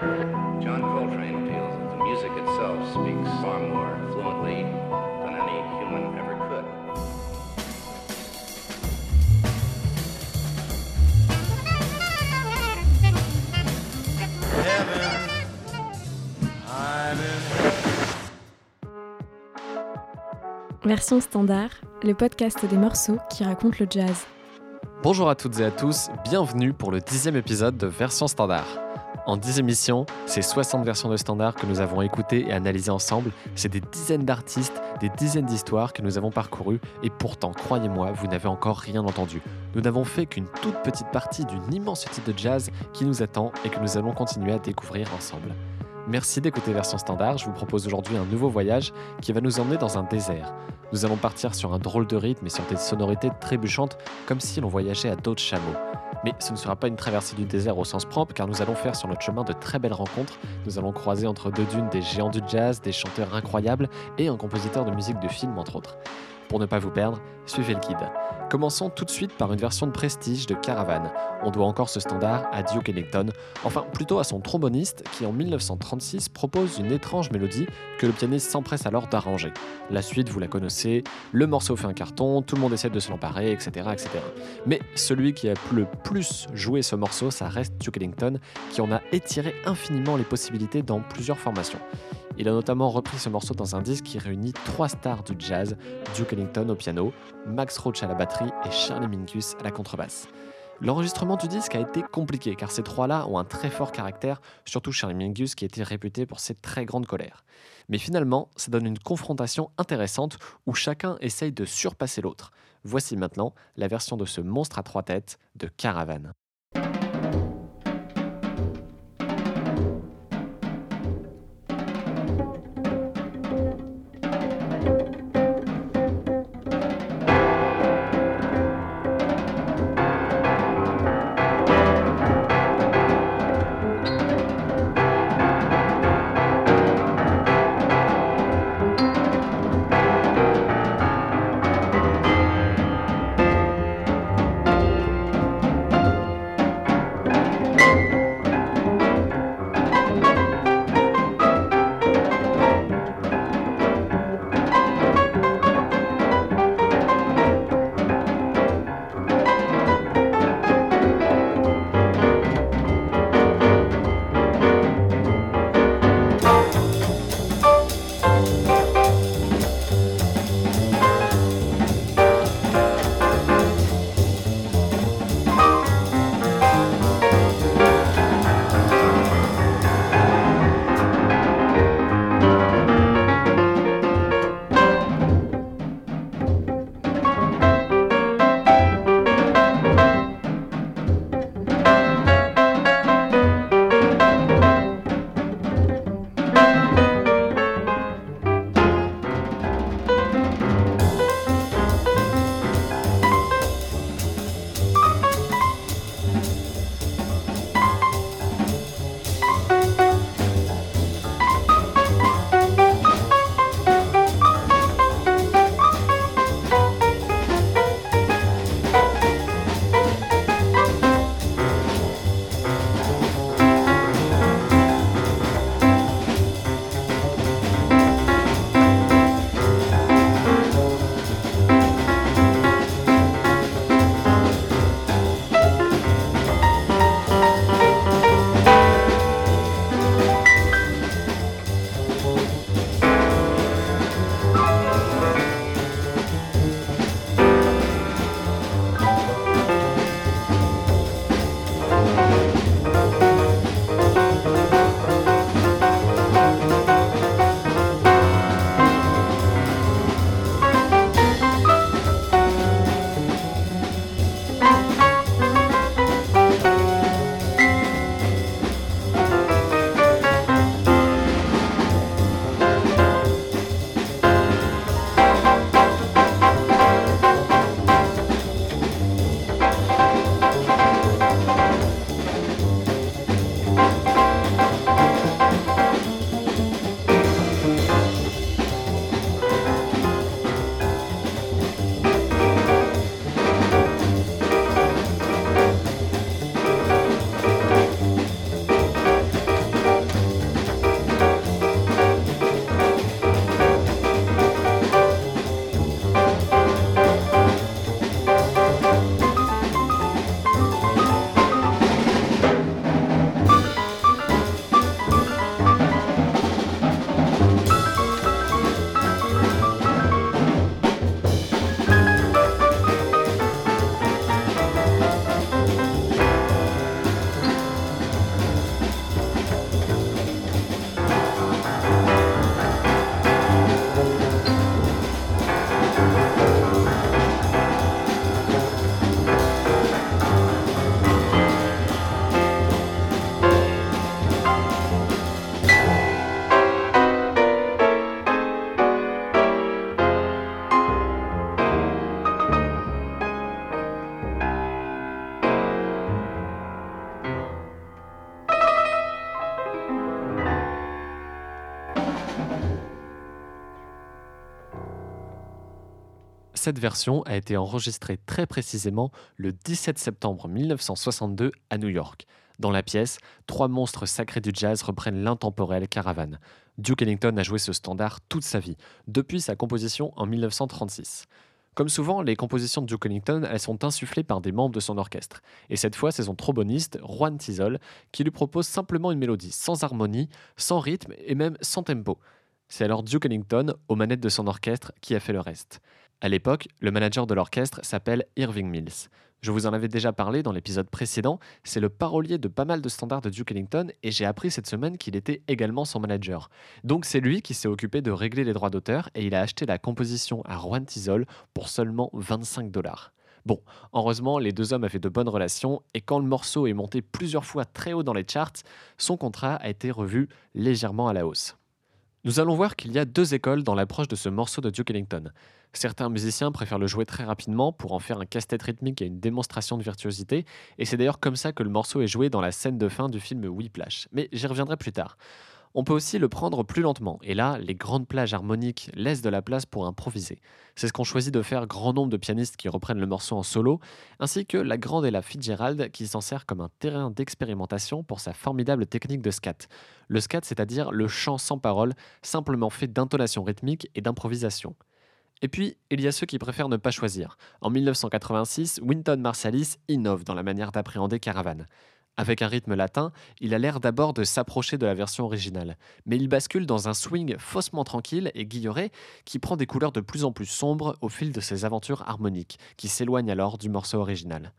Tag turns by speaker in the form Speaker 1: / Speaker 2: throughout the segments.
Speaker 1: John Coltrane feels that the music itself speaks far more fluently than any human ever could.
Speaker 2: Version standard, le podcast des morceaux qui racontent le jazz.
Speaker 3: Bonjour à toutes et à tous, bienvenue pour le dixième épisode de Version Standard. En 10 émissions, c'est 60 versions de standard que nous avons écoutées et analysées ensemble. C'est des dizaines d'artistes, des dizaines d'histoires que nous avons parcourues et pourtant, croyez-moi, vous n'avez encore rien entendu. Nous n'avons fait qu'une toute petite partie d'une immense type de jazz qui nous attend et que nous allons continuer à découvrir ensemble. Merci d'écouter Version Standard. Je vous propose aujourd'hui un nouveau voyage qui va nous emmener dans un désert. Nous allons partir sur un drôle de rythme et sur des sonorités trébuchantes, comme si l'on voyageait à dos de chameau. Mais ce ne sera pas une traversée du désert au sens propre, car nous allons faire sur notre chemin de très belles rencontres. Nous allons croiser entre deux dunes des géants du jazz, des chanteurs incroyables et un compositeur de musique de film, entre autres. Pour ne pas vous perdre, suivez le guide. Commençons tout de suite par une version de prestige de Caravan. On doit encore ce standard à Duke Ellington, enfin plutôt à son tromboniste qui en 1936 propose une étrange mélodie que le pianiste s'empresse alors d'arranger. La suite, vous la connaissez, le morceau fait un carton, tout le monde essaie de se l'emparer, etc., etc. Mais celui qui a le plus joué ce morceau, ça reste Duke Ellington, qui en a étiré infiniment les possibilités dans plusieurs formations. Il a notamment repris ce morceau dans un disque qui réunit trois stars du jazz, Duke Ellington au piano, Max Roach à la batterie et Charlie Mingus à la contrebasse. L'enregistrement du disque a été compliqué car ces trois-là ont un très fort caractère, surtout Charlie Mingus qui était réputé pour ses très grandes colères. Mais finalement, ça donne une confrontation intéressante où chacun essaye de surpasser l'autre. Voici maintenant la version de ce monstre à trois têtes de Caravan. Cette version a été enregistrée très précisément le 17 septembre 1962 à New York. Dans la pièce, trois monstres sacrés du jazz reprennent l'intemporel Caravane. Duke Ellington a joué ce standard toute sa vie, depuis sa composition en 1936. Comme souvent, les compositions de Duke Ellington, elles sont insufflées par des membres de son orchestre. Et cette fois, c'est son tromboniste, Juan Tizol, qui lui propose simplement une mélodie sans harmonie, sans rythme et même sans tempo. C'est alors Duke Ellington, aux manettes de son orchestre, qui a fait le reste. À l'époque, le manager de l'orchestre s'appelle Irving Mills. Je vous en avais déjà parlé dans l'épisode précédent, c'est le parolier de pas mal de standards de Duke Ellington et j'ai appris cette semaine qu'il était également son manager. Donc c'est lui qui s'est occupé de régler les droits d'auteur et il a acheté la composition à Juan Tizol pour seulement 25 dollars. Bon, heureusement, les deux hommes avaient de bonnes relations et quand le morceau est monté plusieurs fois très haut dans les charts, son contrat a été revu légèrement à la hausse. Nous allons voir qu'il y a deux écoles dans l'approche de ce morceau de Duke Ellington. Certains musiciens préfèrent le jouer très rapidement pour en faire un casse-tête rythmique et une démonstration de virtuosité, et c'est d'ailleurs comme ça que le morceau est joué dans la scène de fin du film Whiplash, mais j'y reviendrai plus tard. On peut aussi le prendre plus lentement, et là, les grandes plages harmoniques laissent de la place pour improviser. C'est ce qu'ont choisi de faire grand nombre de pianistes qui reprennent le morceau en solo, ainsi que la grande Ella Fitzgerald qui s'en sert comme un terrain d'expérimentation pour sa formidable technique de scat. Le scat, c'est-à-dire le chant sans parole, simplement fait d'intonation rythmique et d'improvisation. Et puis, il y a ceux qui préfèrent ne pas choisir. En 1986, Winton Marsalis innove dans la manière d'appréhender Caravane. Avec un rythme latin, il a l'air d'abord de s'approcher de la version originale, mais il bascule dans un swing faussement tranquille et guilloré qui prend des couleurs de plus en plus sombres au fil de ses aventures harmoniques, qui s'éloignent alors du morceau original.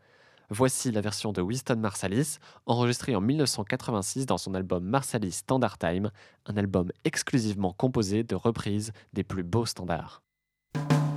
Speaker 3: Voici la version de Winston Marsalis, enregistrée en 1986 dans son album Marsalis Standard Time, un album exclusivement composé de reprises des plus beaux standards.
Speaker 2: Version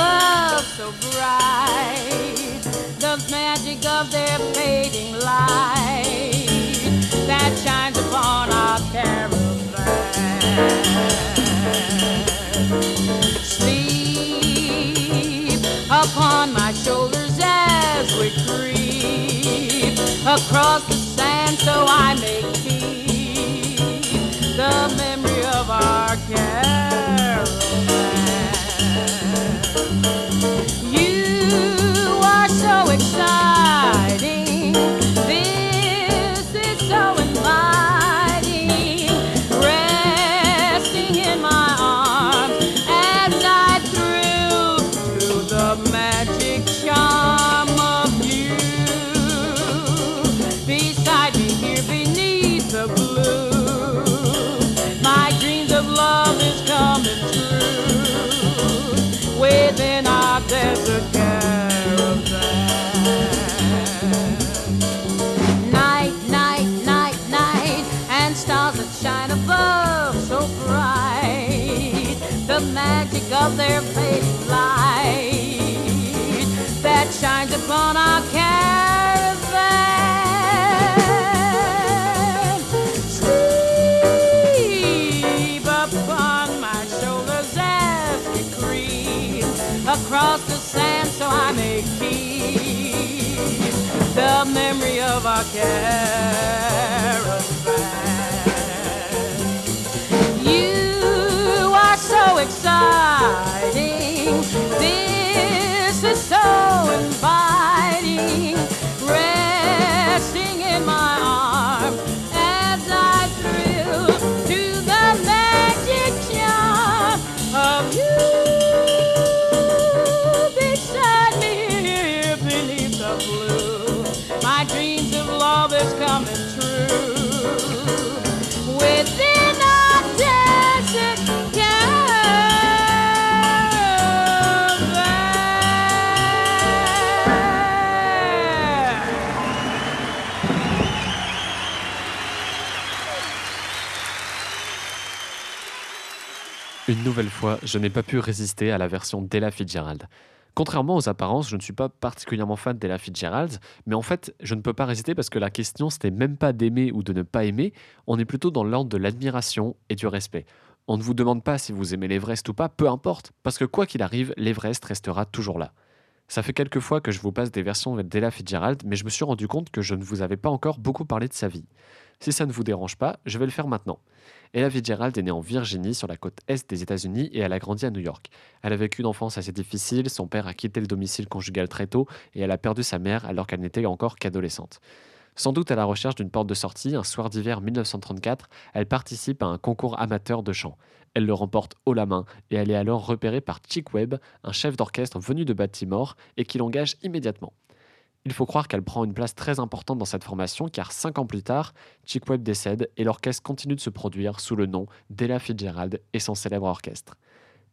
Speaker 4: above so bright. The magic of their fading light that shines upon our caravan. Sleep upon my shoulders as we creep across the sand so I may keep the memory of our caravan. so excited. Slovakia.
Speaker 3: Une nouvelle fois, je n'ai pas pu résister à la version d'Ella Fitzgerald. Contrairement aux apparences, je ne suis pas particulièrement fan d'Ella Fitzgerald, mais en fait, je ne peux pas résister parce que la question, c'était même pas d'aimer ou de ne pas aimer, on est plutôt dans l'ordre de l'admiration et du respect. On ne vous demande pas si vous aimez l'Everest ou pas, peu importe, parce que quoi qu'il arrive, l'Everest restera toujours là. Ça fait quelques fois que je vous passe des versions d'Ella Fitzgerald, mais je me suis rendu compte que je ne vous avais pas encore beaucoup parlé de sa vie. Si ça ne vous dérange pas, je vais le faire maintenant. Ella Fitzgerald est née en Virginie, sur la côte est des États-Unis, et elle a grandi à New York. Elle a vécu une enfance assez difficile, son père a quitté le domicile conjugal très tôt, et elle a perdu sa mère alors qu'elle n'était encore qu'adolescente. Sans doute à la recherche d'une porte de sortie, un soir d'hiver 1934, elle participe à un concours amateur de chant. Elle le remporte haut la main et elle est alors repérée par Chick Webb, un chef d'orchestre venu de Baltimore et qui l'engage immédiatement. Il faut croire qu'elle prend une place très importante dans cette formation car cinq ans plus tard, Chick Webb décède et l'orchestre continue de se produire sous le nom d'Ella Fitzgerald et son célèbre orchestre.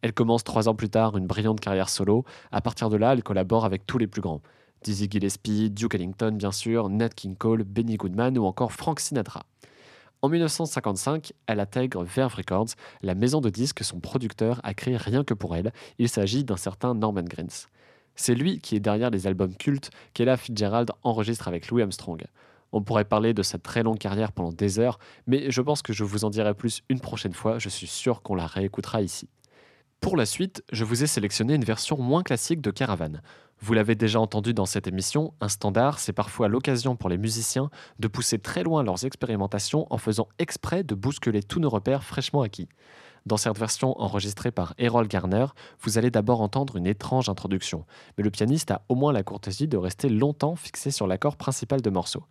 Speaker 3: Elle commence trois ans plus tard une brillante carrière solo. À partir de là, elle collabore avec tous les plus grands. Dizzy Gillespie, Duke Ellington bien sûr, Nat King Cole, Benny Goodman ou encore Frank Sinatra. En 1955, elle intègre Verve Records, la maison de disques que son producteur a créé rien que pour elle. Il s'agit d'un certain Norman Granz. C'est lui qui est derrière les albums cultes qu'Ella Fitzgerald enregistre avec Louis Armstrong. On pourrait parler de sa très longue carrière pendant des heures, mais je pense que je vous en dirai plus une prochaine fois, je suis sûr qu'on la réécoutera ici. Pour la suite, je vous ai sélectionné une version moins classique de Caravan. Vous l'avez déjà entendu dans cette émission, un standard, c'est parfois l'occasion pour les musiciens de pousser très loin leurs expérimentations en faisant exprès de bousculer tous nos repères fraîchement acquis. Dans cette version enregistrée par Errol Garner, vous allez d'abord entendre une étrange introduction, mais le pianiste a au moins la courtoisie de rester longtemps fixé sur l'accord principal de morceau.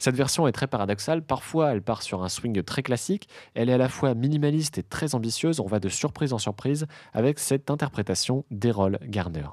Speaker 3: Cette version est très paradoxale, parfois elle part sur un swing très classique, elle est à la fois minimaliste et très ambitieuse, on va de surprise en surprise avec cette interprétation d'Errol Garner.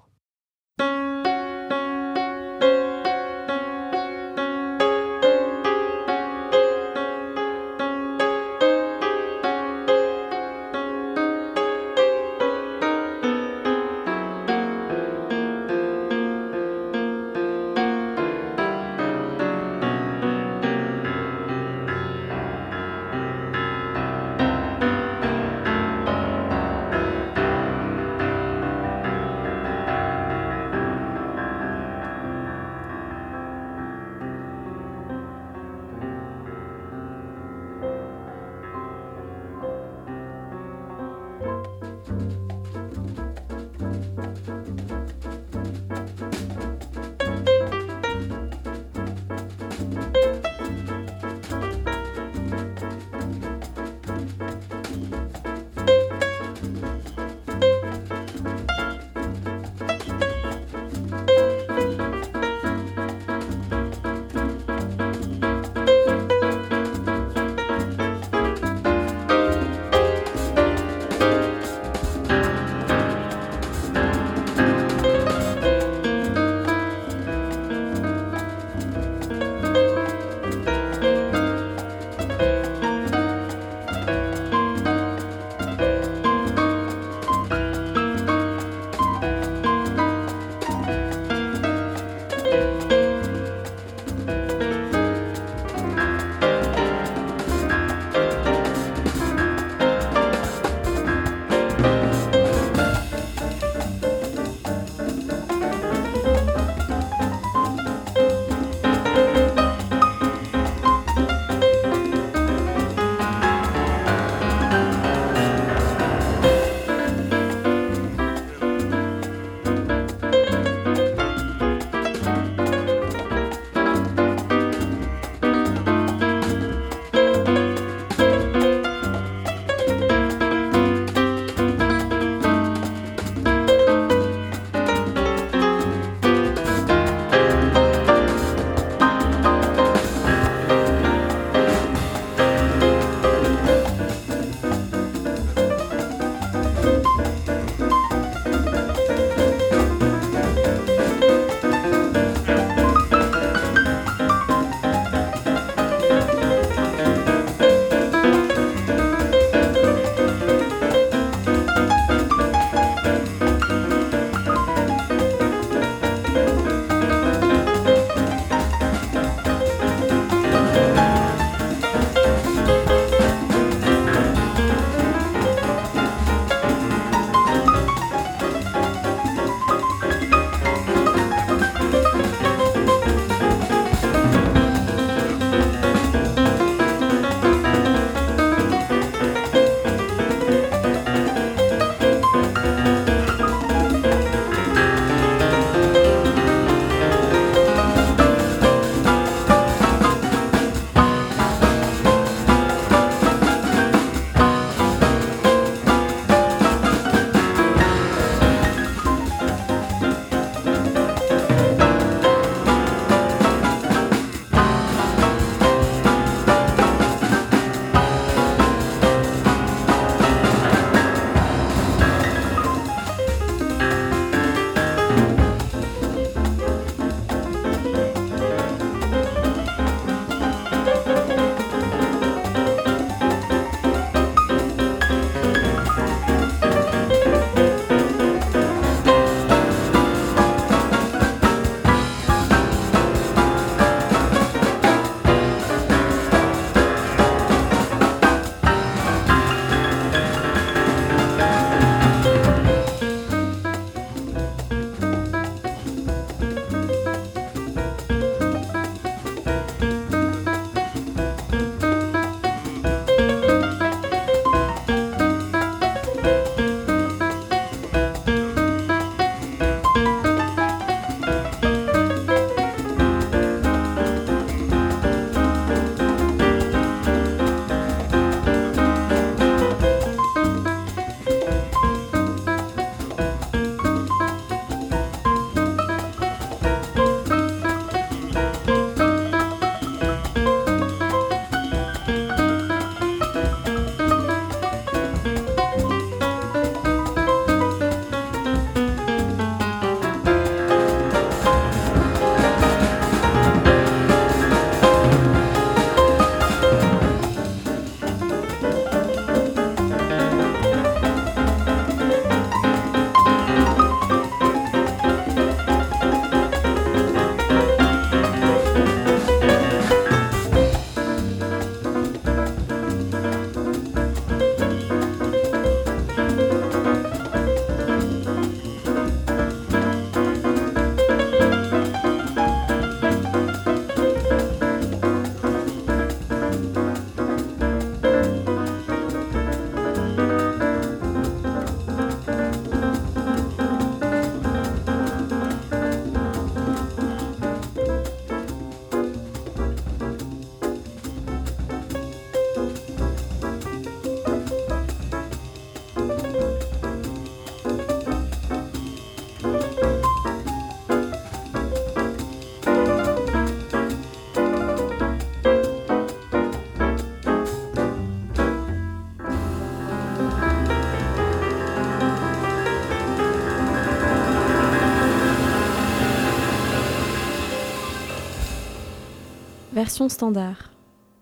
Speaker 2: Standard.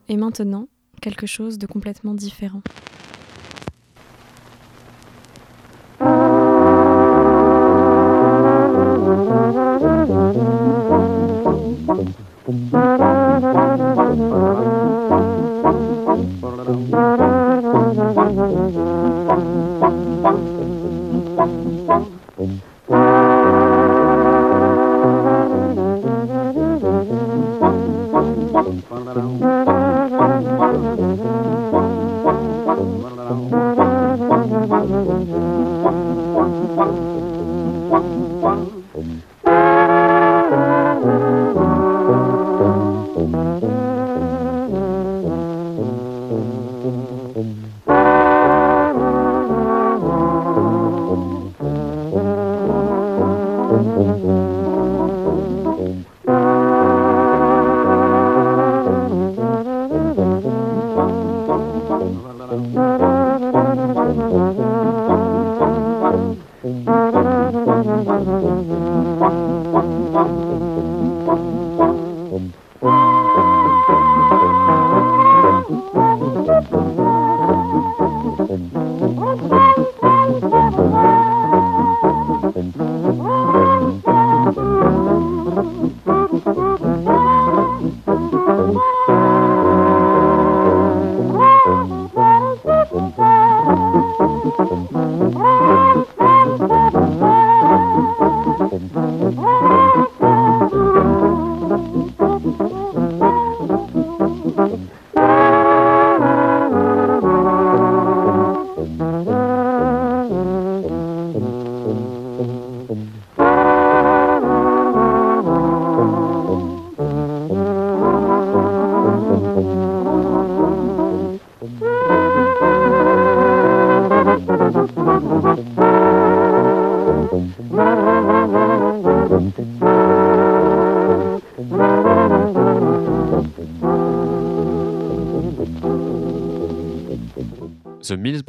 Speaker 2: Et maintenant, quelque chose de complètement différent.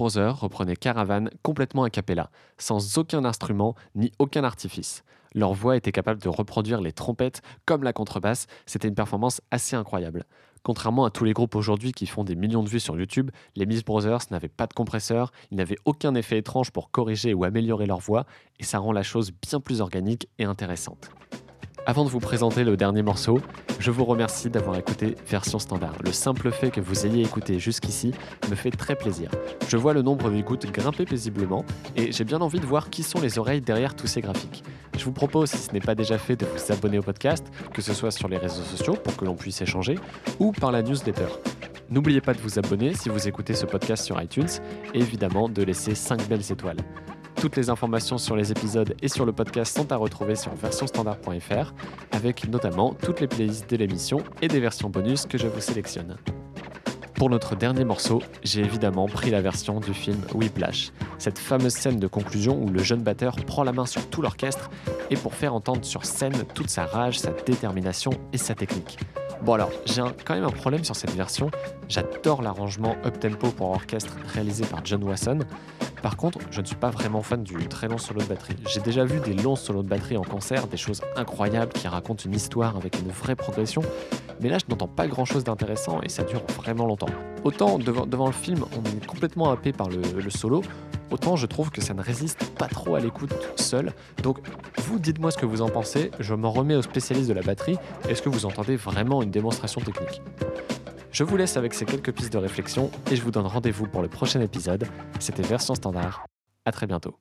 Speaker 3: Brothers reprenaient Caravan complètement a cappella, sans aucun instrument ni aucun artifice. Leur voix était capable de reproduire les trompettes comme la contrebasse, c'était une performance assez incroyable. Contrairement à tous les groupes aujourd'hui qui font des millions de vues sur YouTube, les Mills Brothers n'avaient pas de compresseur, ils n'avaient aucun effet étrange pour corriger ou améliorer leur voix, et ça rend la chose bien plus organique et intéressante. Avant de vous présenter le dernier morceau, je vous remercie d'avoir écouté Version Standard. Le simple fait que vous ayez écouté jusqu'ici me fait très plaisir. Je vois le nombre d'écoutes grimper paisiblement et j'ai bien envie de voir qui sont les oreilles derrière tous ces graphiques. Je vous propose, si ce n'est pas déjà fait, de vous abonner au podcast, que ce soit sur les réseaux sociaux pour que l'on puisse échanger ou par la newsletter. N'oubliez pas de vous abonner si vous écoutez ce podcast sur iTunes et évidemment de laisser 5 belles étoiles. Toutes les informations sur les épisodes et sur le podcast sont à retrouver sur versionstandard.fr, avec notamment toutes les playlists de l'émission et des versions bonus que je vous sélectionne. Pour notre dernier morceau, j'ai évidemment pris la version du film Whiplash, cette fameuse scène de conclusion où le jeune batteur prend la main sur tout l'orchestre et pour faire entendre sur scène toute sa rage, sa détermination et sa technique. Bon alors, j'ai quand même un problème sur cette version. J'adore l'arrangement up-tempo pour orchestre réalisé par John Wasson. Par contre, je ne suis pas vraiment fan du très long solo de batterie. J'ai déjà vu des longs solos de batterie en concert, des choses incroyables qui racontent une histoire avec une vraie progression, mais là je n'entends pas grand chose d'intéressant et ça dure vraiment longtemps. Autant devant, le film, on est complètement happé par le, le solo, autant je trouve que ça ne résiste pas trop à l'écoute seul. Donc vous dites-moi ce que vous en pensez, je m'en remets aux spécialistes de la batterie, est-ce que vous entendez vraiment une démonstration technique? Je vous laisse avec ces quelques pistes de réflexion et je vous donne rendez-vous pour le prochain épisode. C'était Version Standard. À très bientôt.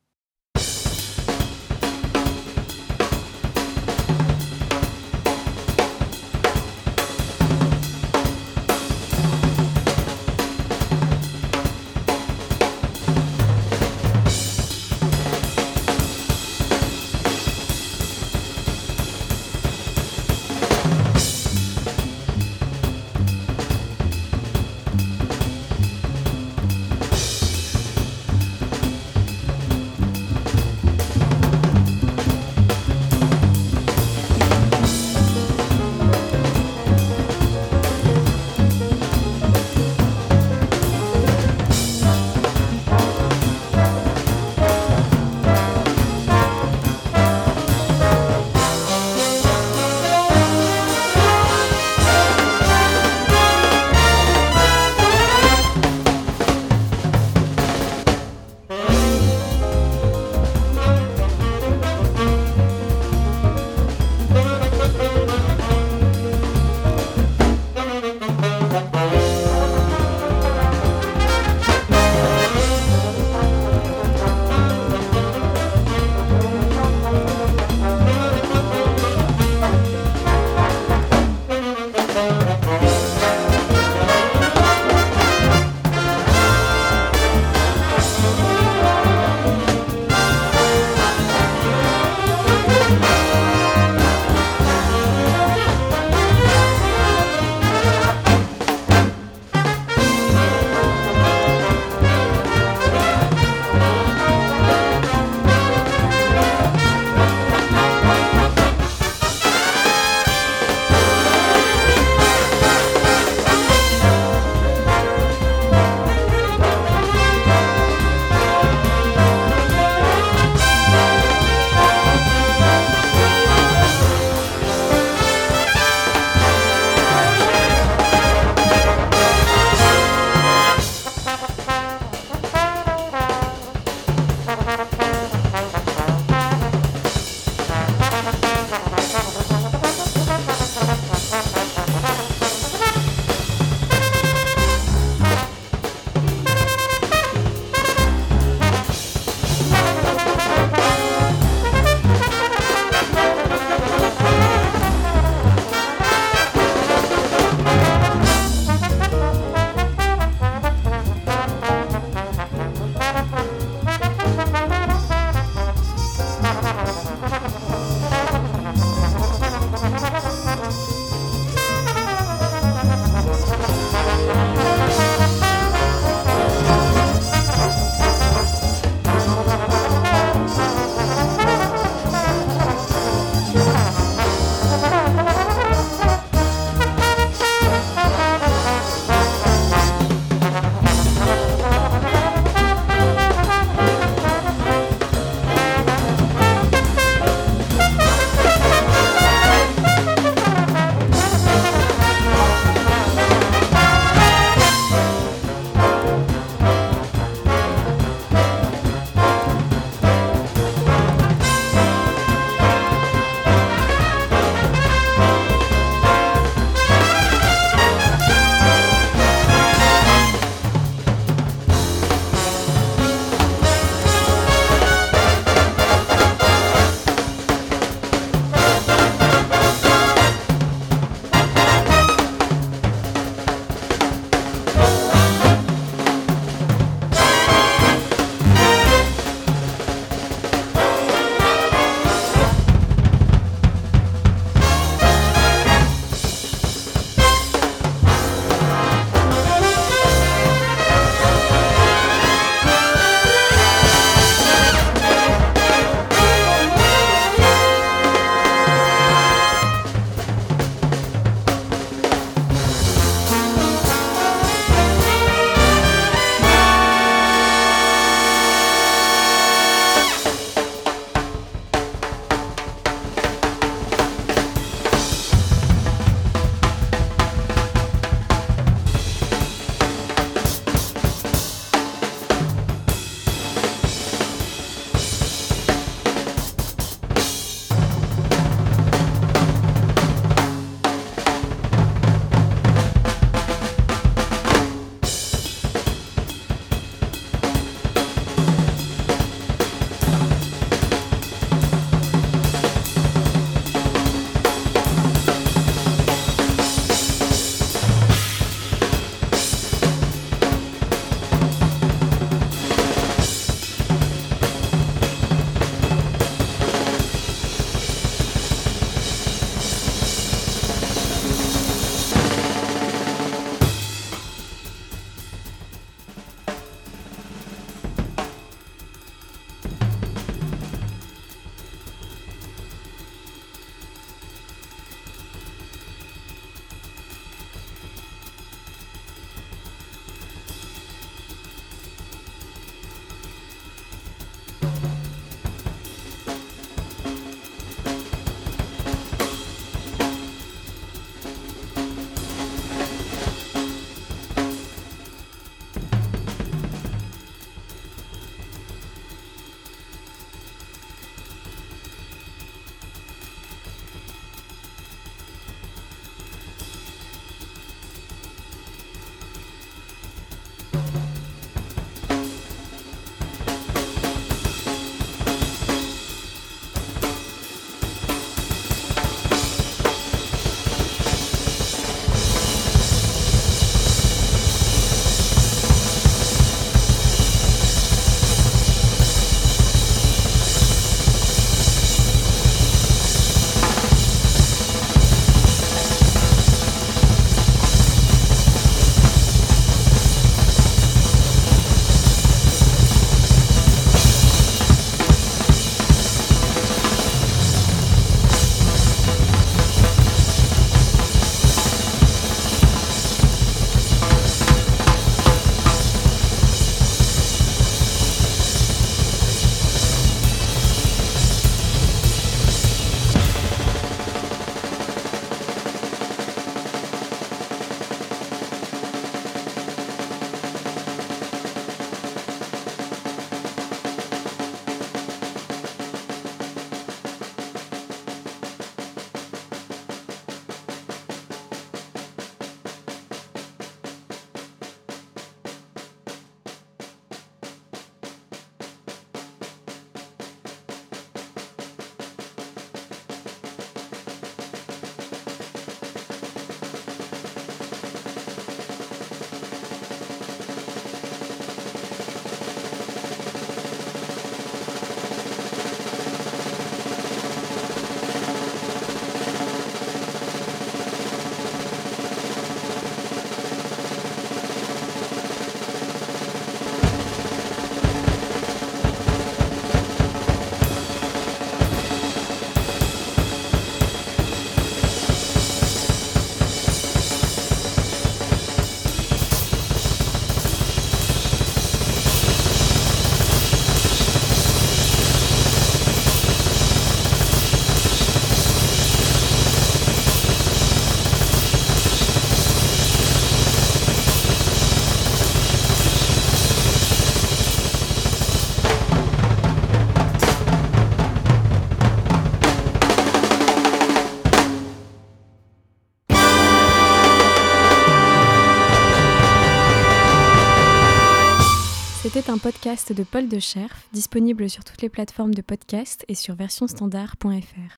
Speaker 2: Podcast de Paul de Scherf, disponible sur toutes les plateformes de podcast et sur versionstandard.fr.